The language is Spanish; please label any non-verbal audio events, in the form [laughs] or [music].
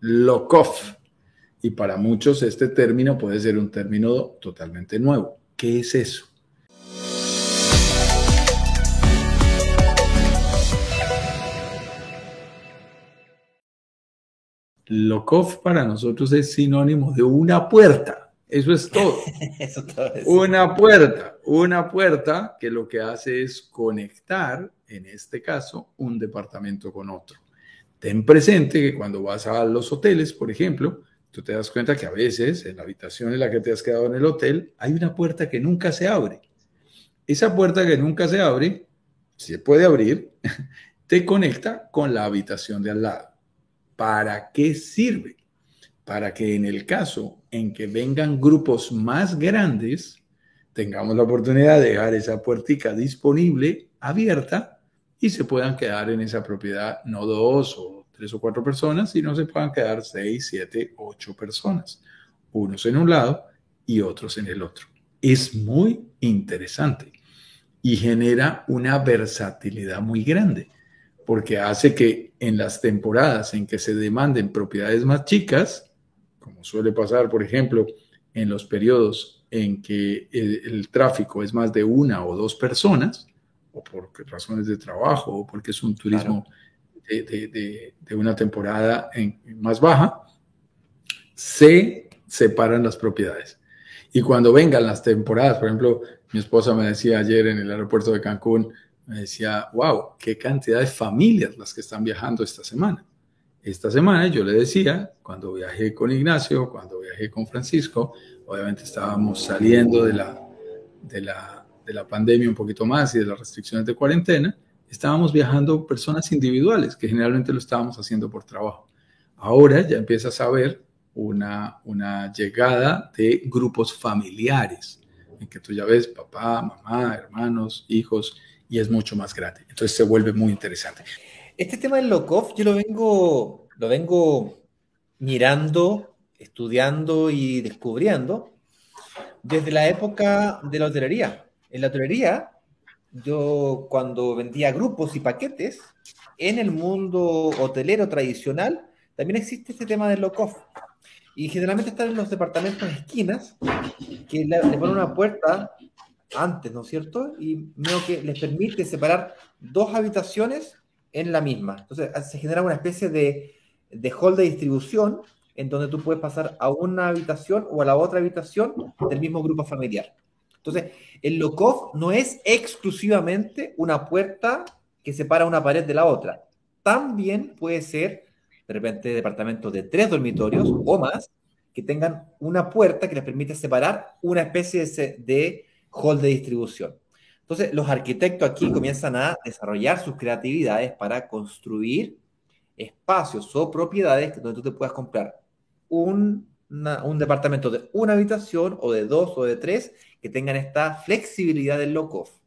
lock-off. Y para muchos este término puede ser un término totalmente nuevo. ¿Qué es eso? Lock-off para nosotros es sinónimo de una puerta. Eso es todo. [laughs] Eso todo es. Una puerta, una puerta que lo que hace es conectar, en este caso, un departamento con otro. Ten presente que cuando vas a los hoteles, por ejemplo, tú te das cuenta que a veces en la habitación en la que te has quedado en el hotel hay una puerta que nunca se abre. Esa puerta que nunca se abre, se puede abrir, [laughs] te conecta con la habitación de al lado. ¿Para qué sirve? Para que en el caso en que vengan grupos más grandes, tengamos la oportunidad de dejar esa puertica disponible, abierta, y se puedan quedar en esa propiedad no dos o tres o cuatro personas, sino se puedan quedar seis, siete, ocho personas, unos en un lado y otros en el otro. Es muy interesante y genera una versatilidad muy grande porque hace que en las temporadas en que se demanden propiedades más chicas, como suele pasar, por ejemplo, en los periodos en que el, tráfico es más de una o dos personas, o por razones de trabajo, o porque es un turismo de, una temporada más baja, se separan las propiedades. Y cuando vengan las temporadas, por ejemplo, mi esposa me decía ayer en el aeropuerto de Cancún, me decía, wow, qué cantidad de familias las que están viajando esta semana. Esta semana yo le decía, cuando viajé con Ignacio, cuando viajé con Francisco, obviamente estábamos saliendo de la, de la, de la pandemia un poquito más y de las restricciones de cuarentena, estábamos viajando personas individuales, que generalmente lo estábamos haciendo por trabajo. Ahora ya empiezas a ver una, una llegada de grupos familiares, en que tú ya ves papá, mamá, hermanos, hijos, y es mucho más grande. Entonces se vuelve muy interesante. Este tema del lock-off yo lo vengo, lo vengo mirando, estudiando y descubriendo desde la época de la hotelería. En la hotelería, yo cuando vendía grupos y paquetes, en el mundo hotelero tradicional, también existe este tema del lock-off. Y generalmente están en los departamentos de esquinas, que le, ponen una puerta antes, ¿no es cierto? Y veo que les permite separar dos habitaciones en la misma. Entonces se genera una especie de, de hall de distribución en donde tú puedes pasar a una habitación o a la otra habitación del mismo grupo familiar. Entonces, el lock-off no es exclusivamente una puerta que separa una pared de la otra. También puede ser, de repente, departamentos de tres dormitorios o más que tengan una puerta que les permite separar una especie de hall de distribución. Entonces, los arquitectos aquí comienzan a desarrollar sus creatividades para construir espacios o propiedades donde tú te puedas comprar un, un departamento de una habitación o de dos o de tres que tengan esta flexibilidad del lock-off.